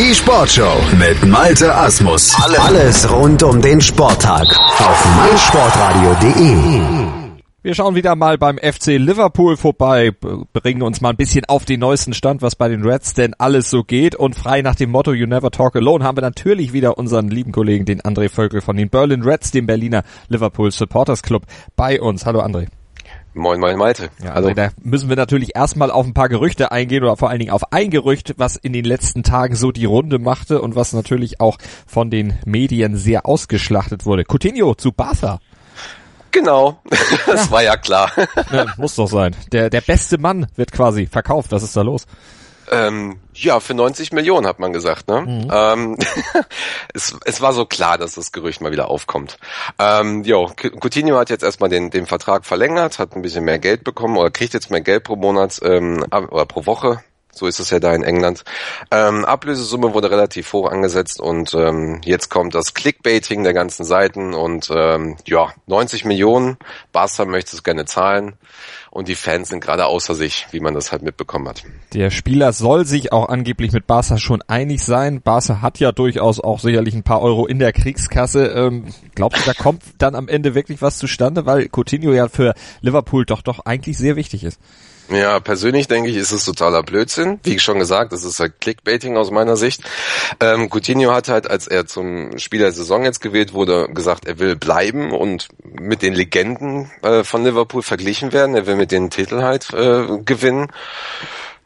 Die Sportshow mit Malte Asmus. Alles rund um den Sporttag auf meinsportradio.de. Wir schauen wieder mal beim FC Liverpool vorbei, bringen uns mal ein bisschen auf den neuesten Stand, was bei den Reds denn alles so geht. Und frei nach dem Motto You Never Talk Alone haben wir natürlich wieder unseren lieben Kollegen, den André Völkel von den Berlin Reds, dem Berliner Liverpool Supporters Club, bei uns. Hallo André. Moin, moin, Malte. Ja, also da müssen wir natürlich erstmal auf ein paar Gerüchte eingehen oder vor allen Dingen auf ein Gerücht, was in den letzten Tagen so die Runde machte und was natürlich auch von den Medien sehr ausgeschlachtet wurde. Coutinho zu Barca. Genau, das ja. war ja klar. Ja, muss doch sein. Der, der beste Mann wird quasi verkauft. Was ist da los? Ähm, ja, für 90 Millionen hat man gesagt. Ne? Mhm. Ähm, es, es war so klar, dass das Gerücht mal wieder aufkommt. Ähm, jo, Coutinho hat jetzt erstmal den, den Vertrag verlängert, hat ein bisschen mehr Geld bekommen oder kriegt jetzt mehr Geld pro Monat ähm, oder pro Woche. So ist es ja da in England. Ähm, Ablösesumme wurde relativ hoch angesetzt und ähm, jetzt kommt das Clickbaiting der ganzen Seiten und ähm, ja, 90 Millionen. Barca möchte es gerne zahlen und die Fans sind gerade außer sich, wie man das halt mitbekommen hat. Der Spieler soll sich auch angeblich mit Barca schon einig sein. Barca hat ja durchaus auch sicherlich ein paar Euro in der Kriegskasse. Ähm, glaubst du, da kommt dann am Ende wirklich was zustande, weil Coutinho ja für Liverpool doch doch eigentlich sehr wichtig ist? Ja, persönlich denke ich, ist es totaler Blödsinn. Wie schon gesagt, das ist halt Clickbaiting aus meiner Sicht. Ähm, Coutinho hat halt, als er zum Spieler der Saison jetzt gewählt wurde, gesagt, er will bleiben und mit den Legenden äh, von Liverpool verglichen werden. Er will mit den Titel halt äh, gewinnen.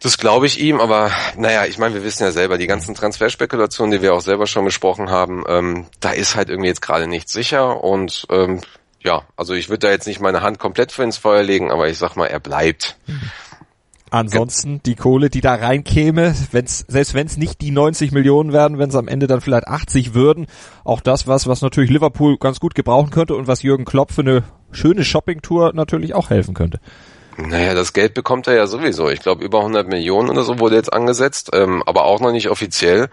Das glaube ich ihm, aber naja, ich meine, wir wissen ja selber, die ganzen Transferspekulationen, die wir auch selber schon besprochen haben, ähm, da ist halt irgendwie jetzt gerade nichts sicher und ähm, ja, also ich würde da jetzt nicht meine Hand komplett für ins Feuer legen, aber ich sag mal, er bleibt. Ansonsten die Kohle, die da reinkäme, wenn's, selbst wenn es nicht die 90 Millionen werden, wenn es am Ende dann vielleicht 80 würden, auch das was, was natürlich Liverpool ganz gut gebrauchen könnte und was Jürgen Klopp für eine schöne Shoppingtour natürlich auch helfen könnte. Naja, das Geld bekommt er ja sowieso. Ich glaube, über 100 Millionen oder so wurde jetzt angesetzt, ähm, aber auch noch nicht offiziell.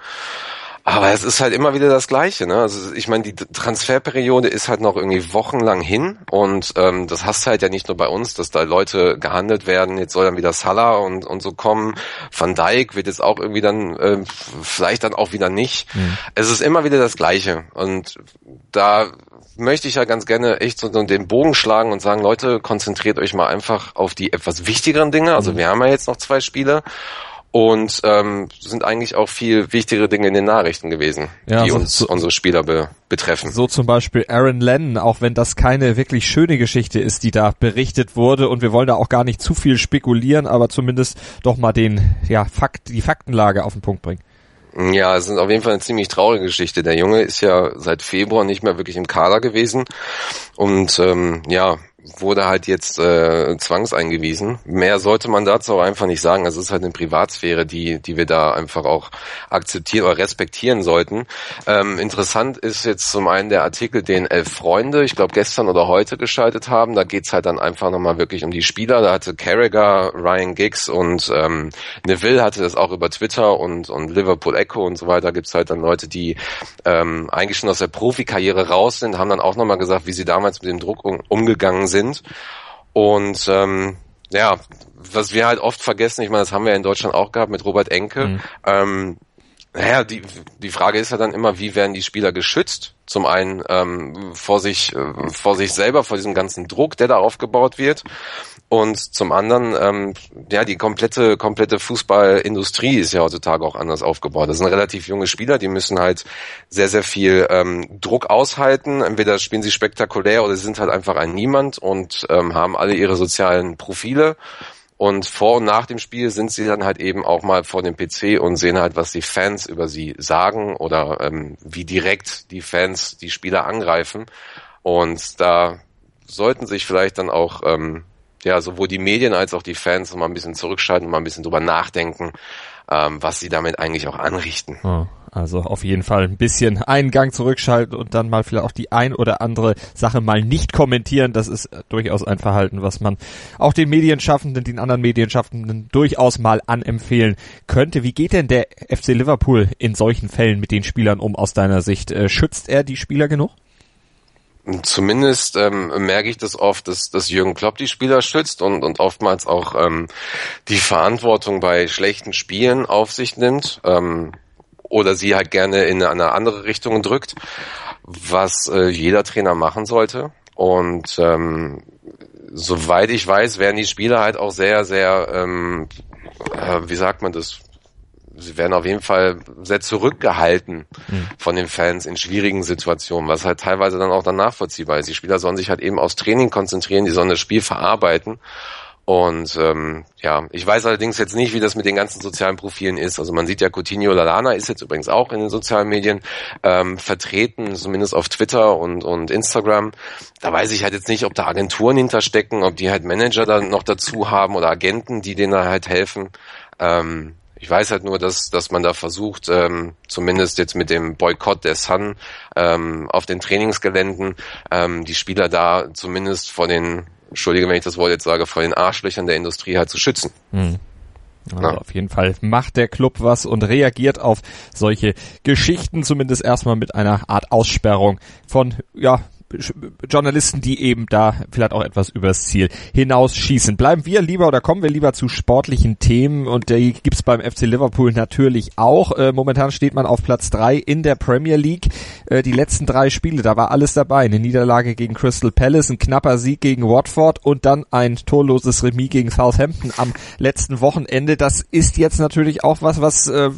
Aber es ist halt immer wieder das Gleiche. Ne? Also ich meine, die Transferperiode ist halt noch irgendwie wochenlang hin und ähm, das hast du halt ja nicht nur bei uns, dass da Leute gehandelt werden. Jetzt soll dann wieder Salah und, und so kommen. Van Dijk wird jetzt auch irgendwie dann äh, vielleicht dann auch wieder nicht. Mhm. Es ist immer wieder das Gleiche und da möchte ich ja ganz gerne echt so den Bogen schlagen und sagen, Leute, konzentriert euch mal einfach auf die etwas wichtigeren Dinge. Also mhm. wir haben ja jetzt noch zwei Spiele und ähm, sind eigentlich auch viel wichtigere Dinge in den Nachrichten gewesen, ja, die so, uns so, unsere Spieler be betreffen. So zum Beispiel Aaron Lennon, auch wenn das keine wirklich schöne Geschichte ist, die da berichtet wurde und wir wollen da auch gar nicht zu viel spekulieren, aber zumindest doch mal den ja Fakt die Faktenlage auf den Punkt bringen. Ja, es ist auf jeden Fall eine ziemlich traurige Geschichte. Der Junge ist ja seit Februar nicht mehr wirklich im Kader gewesen und ähm, ja, wurde halt jetzt äh, zwangseingewiesen. Mehr sollte man dazu auch einfach nicht sagen. Also es ist halt eine Privatsphäre, die, die wir da einfach auch akzeptieren oder respektieren sollten. Ähm, interessant ist jetzt zum einen der Artikel, den elf Freunde, ich glaube gestern oder heute geschaltet haben. Da geht's halt dann einfach nochmal wirklich um die Spieler. Da hatte Carragher, Ryan Giggs und ähm, Neville hatte das auch über Twitter und, und Liverpool Echo und so weiter. Gibt's halt dann Leute, die ähm, eigentlich schon aus der Profikarriere raus sind, haben dann auch nochmal gesagt, wie sie damals mit dem Druck um, umgegangen sind. Und ähm, ja, was wir halt oft vergessen, ich meine, das haben wir in Deutschland auch gehabt mit Robert Enke. Mhm. Ähm, naja, die, die Frage ist ja dann immer, wie werden die Spieler geschützt? Zum einen ähm, vor sich, äh, vor sich selber, vor diesem ganzen Druck, der da aufgebaut wird. Und zum anderen, ähm, ja, die komplette, komplette Fußballindustrie ist ja heutzutage auch anders aufgebaut. Das sind relativ junge Spieler, die müssen halt sehr, sehr viel ähm, Druck aushalten. Entweder spielen sie spektakulär oder sie sind halt einfach ein Niemand und ähm, haben alle ihre sozialen Profile. Und vor und nach dem Spiel sind sie dann halt eben auch mal vor dem PC und sehen halt, was die Fans über sie sagen oder ähm, wie direkt die Fans die Spieler angreifen. Und da sollten sich vielleicht dann auch ähm, ja, sowohl die Medien als auch die Fans mal ein bisschen zurückschalten und mal ein bisschen drüber nachdenken, ähm, was sie damit eigentlich auch anrichten. Oh, also auf jeden Fall ein bisschen einen Gang zurückschalten und dann mal vielleicht auch die ein oder andere Sache mal nicht kommentieren. Das ist äh, durchaus ein Verhalten, was man auch den Medienschaffenden, den anderen Medienschaffenden durchaus mal anempfehlen könnte. Wie geht denn der FC Liverpool in solchen Fällen mit den Spielern um aus deiner Sicht? Äh, schützt er die Spieler genug? Zumindest ähm, merke ich das oft, dass, dass Jürgen Klopp die Spieler schützt und, und oftmals auch ähm, die Verantwortung bei schlechten Spielen auf sich nimmt. Ähm, oder sie halt gerne in eine andere Richtung drückt, was äh, jeder Trainer machen sollte. Und ähm, soweit ich weiß, werden die Spieler halt auch sehr, sehr, ähm, äh, wie sagt man das, sie werden auf jeden Fall sehr zurückgehalten mhm. von den Fans in schwierigen Situationen, was halt teilweise dann auch dann nachvollziehbar ist. Die Spieler sollen sich halt eben aufs Training konzentrieren, die sollen das Spiel verarbeiten. Und ähm, ja, ich weiß allerdings jetzt nicht, wie das mit den ganzen sozialen Profilen ist. Also man sieht ja, Coutinho Lalana ist jetzt übrigens auch in den sozialen Medien ähm, vertreten, zumindest auf Twitter und, und Instagram. Da weiß ich halt jetzt nicht, ob da Agenturen hinterstecken, ob die halt Manager dann noch dazu haben oder Agenten, die denen halt helfen. Ähm, ich weiß halt nur, dass, dass man da versucht, ähm, zumindest jetzt mit dem Boykott der Sun ähm, auf den Trainingsgeländen, ähm, die Spieler da zumindest vor den, entschuldige, wenn ich das Wort jetzt sage, vor den Arschlöchern der Industrie halt zu schützen. Hm. Also ja. Auf jeden Fall macht der Club was und reagiert auf solche Geschichten zumindest erstmal mit einer Art Aussperrung von ja Journalisten, die eben da vielleicht auch etwas übers Ziel hinausschießen. Bleiben wir lieber oder kommen wir lieber zu sportlichen Themen und die gibt's beim FC Liverpool natürlich auch. Äh, momentan steht man auf Platz drei in der Premier League. Äh, die letzten drei Spiele, da war alles dabei. Eine Niederlage gegen Crystal Palace, ein knapper Sieg gegen Watford und dann ein torloses Remis gegen Southampton am letzten Wochenende. Das ist jetzt natürlich auch was, was äh,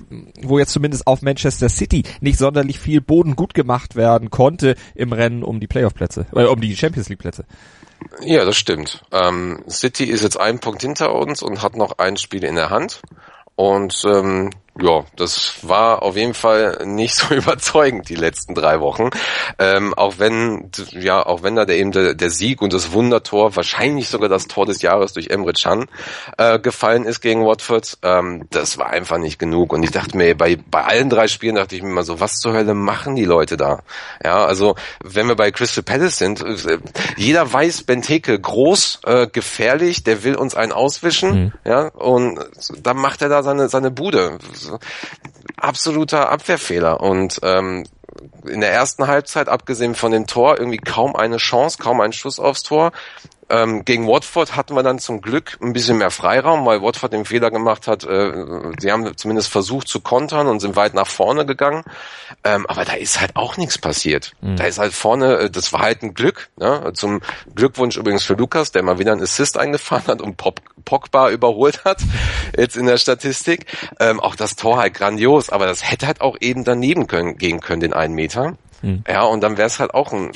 wo jetzt zumindest auf Manchester City nicht sonderlich viel Boden gut gemacht werden konnte im Rennen um die Play Playoff-Plätze, äh, um die Champions League-Plätze. Ja, das stimmt. Ähm, City ist jetzt einen Punkt hinter uns und hat noch ein Spiel in der Hand. Und ähm, ja, das war auf jeden Fall nicht so überzeugend die letzten drei Wochen. Ähm, auch wenn, ja, auch wenn da der eben der, der, Sieg und das Wundertor, wahrscheinlich sogar das Tor des Jahres durch Emre Can äh, gefallen ist gegen Watford, ähm, das war einfach nicht genug. Und ich dachte mir, bei, bei allen drei Spielen dachte ich mir mal so, was zur Hölle machen die Leute da? Ja, also wenn wir bei Crystal Palace sind, äh, jeder weiß, Benteke groß, äh, gefährlich, der will uns einen auswischen, mhm. ja, und dann macht er da seine, seine Bude absoluter Abwehrfehler und ähm, in der ersten Halbzeit, abgesehen von dem Tor, irgendwie kaum eine Chance, kaum ein Schuss aufs Tor. Ähm, gegen Watford hatten wir dann zum Glück ein bisschen mehr Freiraum, weil Watford den Fehler gemacht hat. Äh, sie haben zumindest versucht zu kontern und sind weit nach vorne gegangen. Ähm, aber da ist halt auch nichts passiert. Mhm. Da ist halt vorne, äh, das war halt ein Glück. Ne? Zum Glückwunsch übrigens für Lukas, der mal wieder einen Assist eingefahren hat und Pop Pogba überholt hat, jetzt in der Statistik. Ähm, auch das Tor halt grandios, aber das hätte halt auch eben daneben können, gehen können, den einen Meter. Mhm. Ja, und dann wäre es halt auch ein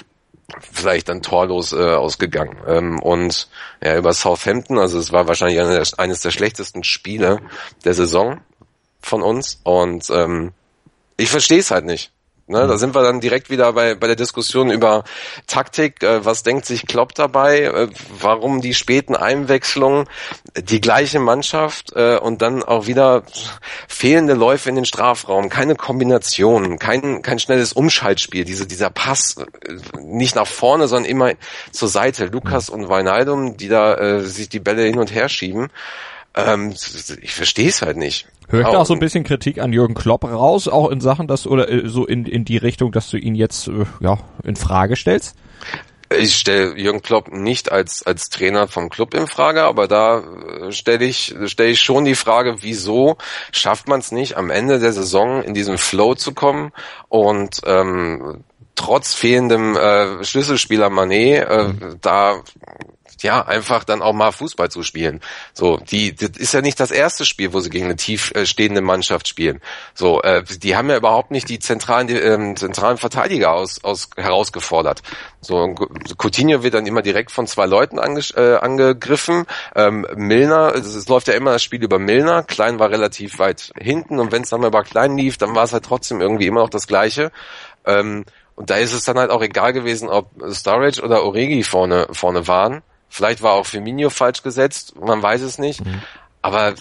vielleicht dann torlos äh, ausgegangen. Ähm, und ja, über Southampton, also es war wahrscheinlich eine, eines der schlechtesten Spiele der Saison von uns. Und ähm, ich verstehe es halt nicht. Ne, da mhm. sind wir dann direkt wieder bei, bei der Diskussion über Taktik. Äh, was denkt sich Klopp dabei? Äh, warum die späten Einwechslungen? Die gleiche Mannschaft äh, und dann auch wieder fehlende Läufe in den Strafraum, keine Kombinationen, kein, kein schnelles Umschaltspiel, diese, dieser Pass äh, nicht nach vorne, sondern immer zur Seite. Lukas und Weinaldum, die da äh, sich die Bälle hin und her schieben. Ähm, ich verstehe es halt nicht. Hör ich da auch so ein bisschen Kritik an Jürgen Klopp raus, auch in Sachen, dass oder äh, so in, in die Richtung, dass du ihn jetzt äh, ja in Frage stellst? Ich stelle Jürgen Klopp nicht als als Trainer vom Club in Frage, aber da äh, stelle ich stelle ich schon die Frage, wieso schafft man es nicht am Ende der Saison in diesen Flow zu kommen und ähm, trotz fehlendem äh, Schlüsselspieler Manet äh, mhm. da ja, einfach dann auch mal Fußball zu spielen. So, die, das ist ja nicht das erste Spiel, wo sie gegen eine tief äh, stehende Mannschaft spielen. So, äh, die haben ja überhaupt nicht die zentralen, die, ähm, zentralen Verteidiger aus, aus herausgefordert. So, Coutinho wird dann immer direkt von zwei Leuten ange, äh, angegriffen. Ähm, Milner, es, es läuft ja immer das Spiel über Milner. Klein war relativ weit hinten und wenn es dann mal über Klein lief, dann war es halt trotzdem irgendwie immer noch das Gleiche. Ähm, und da ist es dann halt auch egal gewesen, ob Storage oder Oregi vorne, vorne waren. Vielleicht war auch Firmino falsch gesetzt, man weiß es nicht. Mhm. Aber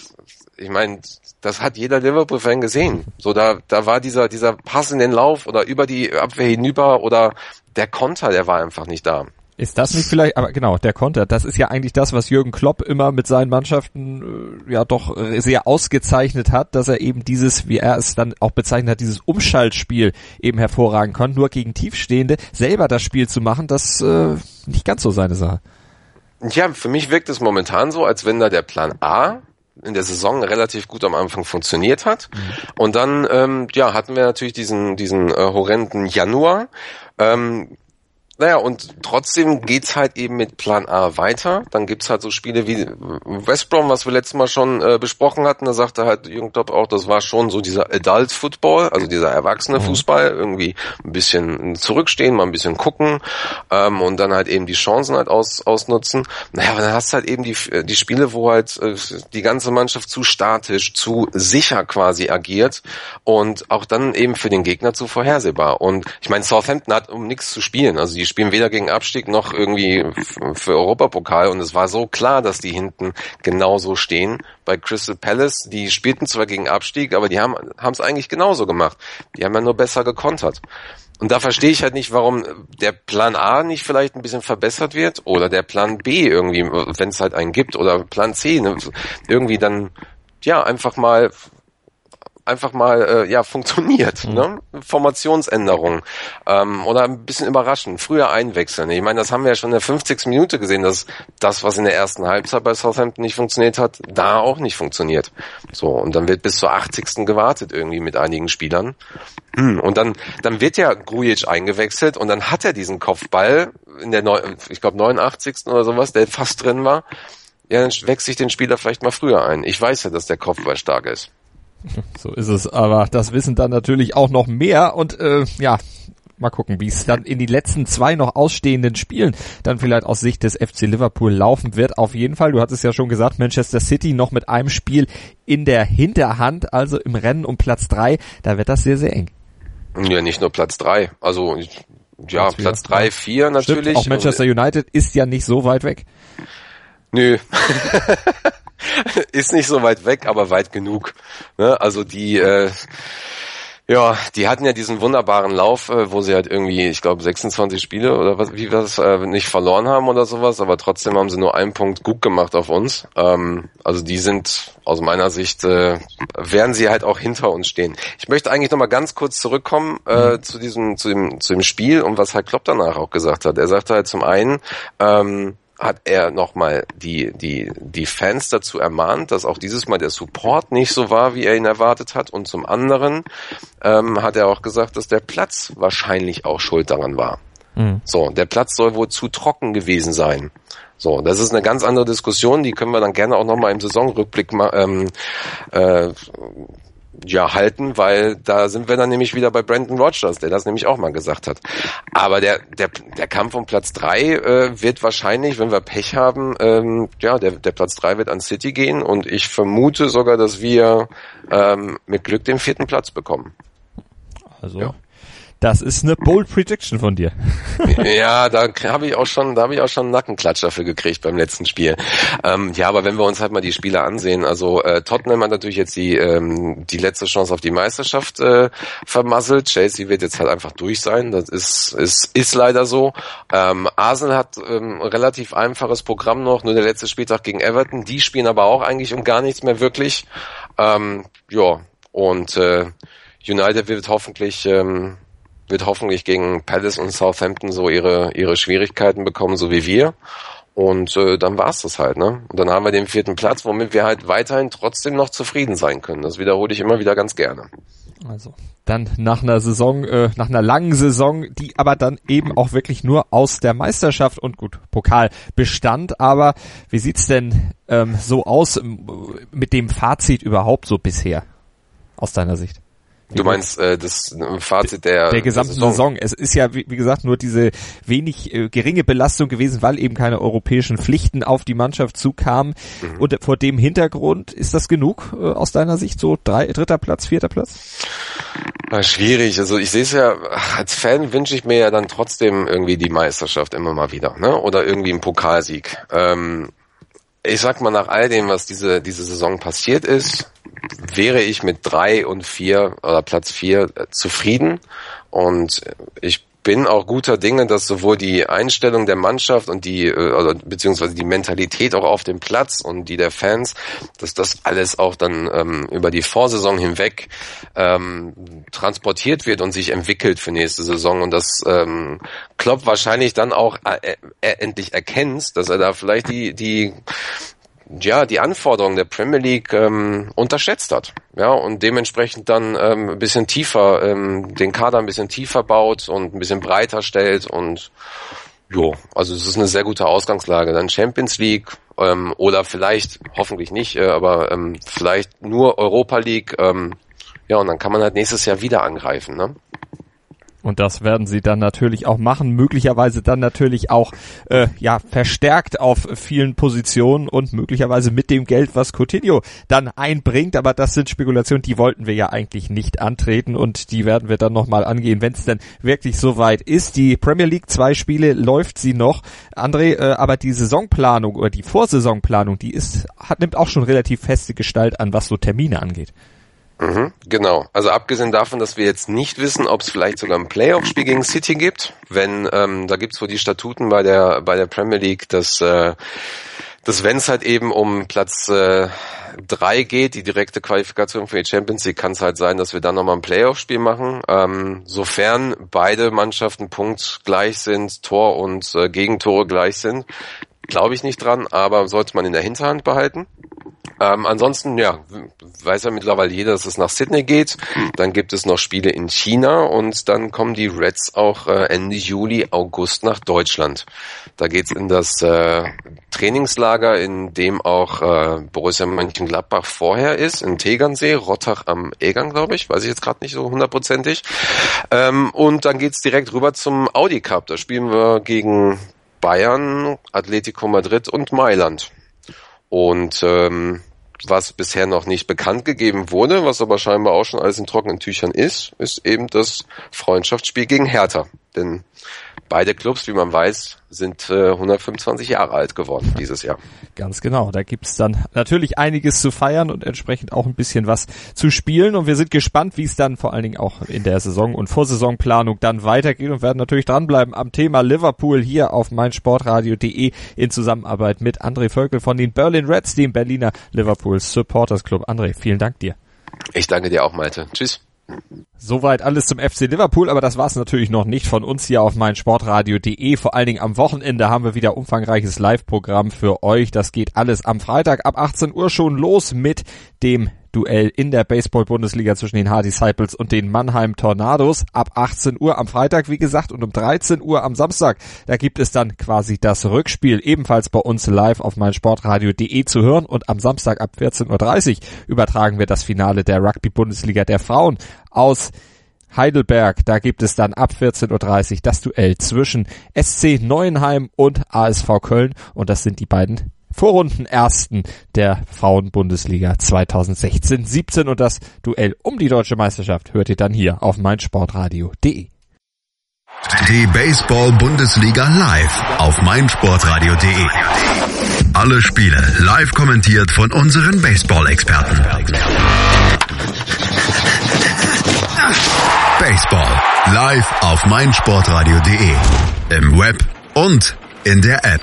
ich meine, das hat jeder Liverpool-Fan gesehen. So, da, da war dieser, dieser Pass in den Lauf oder über die Abwehr hinüber oder der Konter, der war einfach nicht da. Ist das nicht vielleicht, aber genau, der Konter, das ist ja eigentlich das, was Jürgen Klopp immer mit seinen Mannschaften äh, ja doch sehr ausgezeichnet hat, dass er eben dieses, wie er es dann auch bezeichnet hat, dieses Umschaltspiel eben hervorragen kann, nur gegen Tiefstehende selber das Spiel zu machen, das äh, nicht ganz so seine Sache. Ja, für mich wirkt es momentan so, als wenn da der Plan A in der Saison relativ gut am Anfang funktioniert hat. Mhm. Und dann ähm, ja hatten wir natürlich diesen diesen äh, horrenden Januar. Ähm, naja, und trotzdem geht's halt eben mit Plan A weiter. Dann gibt's halt so Spiele wie West Brom, was wir letztes Mal schon äh, besprochen hatten. Da sagte halt Jürgen Klopp auch, das war schon so dieser Adult Football, also dieser erwachsene mhm. Fußball. Irgendwie ein bisschen zurückstehen, mal ein bisschen gucken ähm, und dann halt eben die Chancen halt aus, ausnutzen. Naja, aber dann hast du halt eben die, die Spiele, wo halt äh, die ganze Mannschaft zu statisch, zu sicher quasi agiert und auch dann eben für den Gegner zu vorhersehbar. Und ich meine, Southampton hat um nichts zu spielen. Also die die spielen weder gegen Abstieg noch irgendwie für Europapokal und es war so klar, dass die hinten genauso stehen. Bei Crystal Palace, die spielten zwar gegen Abstieg, aber die haben es eigentlich genauso gemacht. Die haben ja nur besser gekontert. Und da verstehe ich halt nicht, warum der Plan A nicht vielleicht ein bisschen verbessert wird oder der Plan B irgendwie, wenn es halt einen gibt oder Plan C ne, irgendwie dann ja einfach mal einfach mal äh, ja funktioniert. Mhm. Ne? Formationsänderung ähm, oder ein bisschen überraschen, früher einwechseln. Ich meine, das haben wir ja schon in der 50. Minute gesehen, dass das, was in der ersten Halbzeit bei Southampton nicht funktioniert hat, da auch nicht funktioniert. So und dann wird bis zur 80. gewartet irgendwie mit einigen Spielern. Hm, und dann dann wird ja Grujic eingewechselt und dann hat er diesen Kopfball in der Neu ich glaube 89. oder sowas, der fast drin war. Ja, dann wechsle ich den Spieler vielleicht mal früher ein. Ich weiß ja, dass der Kopfball stark ist. So ist es, aber das wissen dann natürlich auch noch mehr und äh, ja, mal gucken, wie es dann in die letzten zwei noch ausstehenden Spielen dann vielleicht aus Sicht des FC Liverpool laufen wird. Auf jeden Fall, du hattest ja schon gesagt, Manchester City noch mit einem Spiel in der Hinterhand, also im Rennen um Platz drei, da wird das sehr, sehr eng. Ja, nicht nur Platz drei, also ja, Platz, drei, vier natürlich. Stimmt, auch Manchester United ist ja nicht so weit weg. Nö. ist nicht so weit weg, aber weit genug. Ne? Also die, äh, ja, die hatten ja diesen wunderbaren Lauf, äh, wo sie halt irgendwie, ich glaube, 26 Spiele oder was, wie wir das äh, nicht verloren haben oder sowas, aber trotzdem haben sie nur einen Punkt gut gemacht auf uns. Ähm, also die sind aus meiner Sicht äh, werden sie halt auch hinter uns stehen. Ich möchte eigentlich noch mal ganz kurz zurückkommen äh, mhm. zu diesem zu dem zu dem Spiel und was halt Klopp danach auch gesagt hat. Er sagte halt zum einen ähm, hat er nochmal die, die, die Fans dazu ermahnt, dass auch dieses Mal der Support nicht so war, wie er ihn erwartet hat. Und zum anderen ähm, hat er auch gesagt, dass der Platz wahrscheinlich auch schuld daran war. Mhm. So, der Platz soll wohl zu trocken gewesen sein. So, das ist eine ganz andere Diskussion, die können wir dann gerne auch nochmal im Saisonrückblick ähm, äh, ja halten, weil da sind wir dann nämlich wieder bei Brandon Rogers, der das nämlich auch mal gesagt hat. Aber der der der Kampf um Platz drei äh, wird wahrscheinlich, wenn wir Pech haben, ähm, ja der der Platz drei wird an City gehen und ich vermute sogar, dass wir ähm, mit Glück den vierten Platz bekommen. Also ja. Das ist eine bold Prediction von dir. ja, da habe ich auch schon, da habe ich auch schon einen Nackenklatsch dafür gekriegt beim letzten Spiel. Ähm, ja, aber wenn wir uns halt mal die Spiele ansehen, also äh, Tottenham hat natürlich jetzt die ähm, die letzte Chance auf die Meisterschaft äh, vermasselt. Chelsea wird jetzt halt einfach durch sein. Das ist ist ist leider so. Ähm, Arsenal hat ähm, relativ einfaches Programm noch, nur der letzte Spieltag gegen Everton. Die spielen aber auch eigentlich um gar nichts mehr wirklich. Ähm, ja und äh, United wird hoffentlich ähm, wird hoffentlich gegen Palace und Southampton so ihre, ihre Schwierigkeiten bekommen, so wie wir. Und äh, dann war's das halt, ne? Und dann haben wir den vierten Platz, womit wir halt weiterhin trotzdem noch zufrieden sein können. Das wiederhole ich immer wieder ganz gerne. Also dann nach einer Saison, äh, nach einer langen Saison, die aber dann eben auch wirklich nur aus der Meisterschaft und gut Pokal bestand. Aber wie sieht's denn ähm, so aus mit dem Fazit überhaupt so bisher aus deiner Sicht? Du meinst äh, das Fazit der, der gesamten Saison. Saison. Es ist ja, wie, wie, gesagt, nur diese wenig äh, geringe Belastung gewesen, weil eben keine europäischen Pflichten auf die Mannschaft zukamen. Mhm. Und vor dem Hintergrund ist das genug äh, aus deiner Sicht? So drei, dritter Platz, vierter Platz? Na, schwierig. Also ich sehe es ja, als Fan wünsche ich mir ja dann trotzdem irgendwie die Meisterschaft immer mal wieder, ne? Oder irgendwie einen Pokalsieg. Ähm, ich sag mal, nach all dem, was diese, diese Saison passiert ist, wäre ich mit drei und vier oder Platz vier äh, zufrieden. Und ich bin auch guter Dinge, dass sowohl die Einstellung der Mannschaft und die, oder beziehungsweise die Mentalität auch auf dem Platz und die der Fans, dass das alles auch dann ähm, über die Vorsaison hinweg ähm, transportiert wird und sich entwickelt für nächste Saison und dass ähm, Klopp wahrscheinlich dann auch äh, äh, endlich erkennt, dass er da vielleicht die, die ja die Anforderungen der Premier League ähm, unterschätzt hat. Ja, und dementsprechend dann ähm, ein bisschen tiefer, ähm, den Kader ein bisschen tiefer baut und ein bisschen breiter stellt und jo, also es ist eine sehr gute Ausgangslage. Dann Champions League ähm, oder vielleicht, hoffentlich nicht, äh, aber ähm, vielleicht nur Europa League. Ähm, ja, und dann kann man halt nächstes Jahr wieder angreifen. Ne? Und das werden sie dann natürlich auch machen, möglicherweise dann natürlich auch äh, ja verstärkt auf vielen Positionen und möglicherweise mit dem Geld, was Coutinho dann einbringt. Aber das sind Spekulationen, die wollten wir ja eigentlich nicht antreten und die werden wir dann nochmal angehen, wenn es denn wirklich soweit ist. Die Premier League zwei Spiele läuft sie noch, André, äh, aber die Saisonplanung oder die Vorsaisonplanung, die ist hat nimmt auch schon relativ feste Gestalt an, was so Termine angeht. Mhm, genau. Also abgesehen davon, dass wir jetzt nicht wissen, ob es vielleicht sogar ein Playoff-Spiel gegen City gibt, wenn ähm, da gibt's wohl die Statuten bei der bei der Premier League, dass äh, dass wenn es halt eben um Platz äh, drei geht, die direkte Qualifikation für die Champions League, kann es halt sein, dass wir dann nochmal ein Playoff-Spiel machen. Ähm, sofern beide Mannschaften punktgleich sind, Tor und äh, Gegentore gleich sind, glaube ich nicht dran, aber sollte man in der Hinterhand behalten. Ähm, ansonsten, ja, weiß ja mittlerweile jeder, dass es nach Sydney geht. Dann gibt es noch Spiele in China und dann kommen die Reds auch äh, Ende Juli, August nach Deutschland. Da geht's in das äh, Trainingslager, in dem auch äh, Borussia Mönchengladbach vorher ist, in Tegernsee, Rottach am Egang, glaube ich, weiß ich jetzt gerade nicht so hundertprozentig. Ähm, und dann geht's direkt rüber zum Audi Cup. Da spielen wir gegen Bayern, Atletico Madrid und Mailand. Und ähm, was bisher noch nicht bekannt gegeben wurde, was aber scheinbar auch schon alles in trockenen Tüchern ist, ist eben das Freundschaftsspiel gegen Hertha. Denn beide Clubs, wie man weiß, sind äh, 125 Jahre alt geworden dieses Jahr. Ganz genau. Da gibt's dann natürlich einiges zu feiern und entsprechend auch ein bisschen was zu spielen. Und wir sind gespannt, wie es dann vor allen Dingen auch in der Saison- und Vorsaisonplanung dann weitergeht und werden natürlich dranbleiben am Thema Liverpool hier auf meinsportradio.de in Zusammenarbeit mit André Völkel von den Berlin Reds, dem Berliner Liverpool Supporters Club. André, vielen Dank dir. Ich danke dir auch, Malte. Tschüss. Soweit alles zum FC Liverpool, aber das war es natürlich noch nicht von uns hier auf meinsportradio.de. Vor allen Dingen am Wochenende haben wir wieder umfangreiches Live-Programm für euch. Das geht alles am Freitag ab 18 Uhr schon los mit dem Duell in der Baseball-Bundesliga zwischen den Hard Disciples und den Mannheim Tornados ab 18 Uhr am Freitag, wie gesagt, und um 13 Uhr am Samstag. Da gibt es dann quasi das Rückspiel ebenfalls bei uns live auf meinsportradio.de zu hören. Und am Samstag ab 14.30 Uhr übertragen wir das Finale der Rugby-Bundesliga der Frauen aus Heidelberg, da gibt es dann ab 14.30 Uhr das Duell zwischen SC Neuenheim und ASV Köln. Und das sind die beiden Vorrundenersten der Frauenbundesliga 2016-17 und das Duell um die deutsche Meisterschaft hört ihr dann hier auf meinsportradio.de. Die Baseball-Bundesliga live auf meinsportradio.de. Alle Spiele live kommentiert von unseren Baseball-Experten. Baseball live auf meinsportradio.de. Im Web und in der App.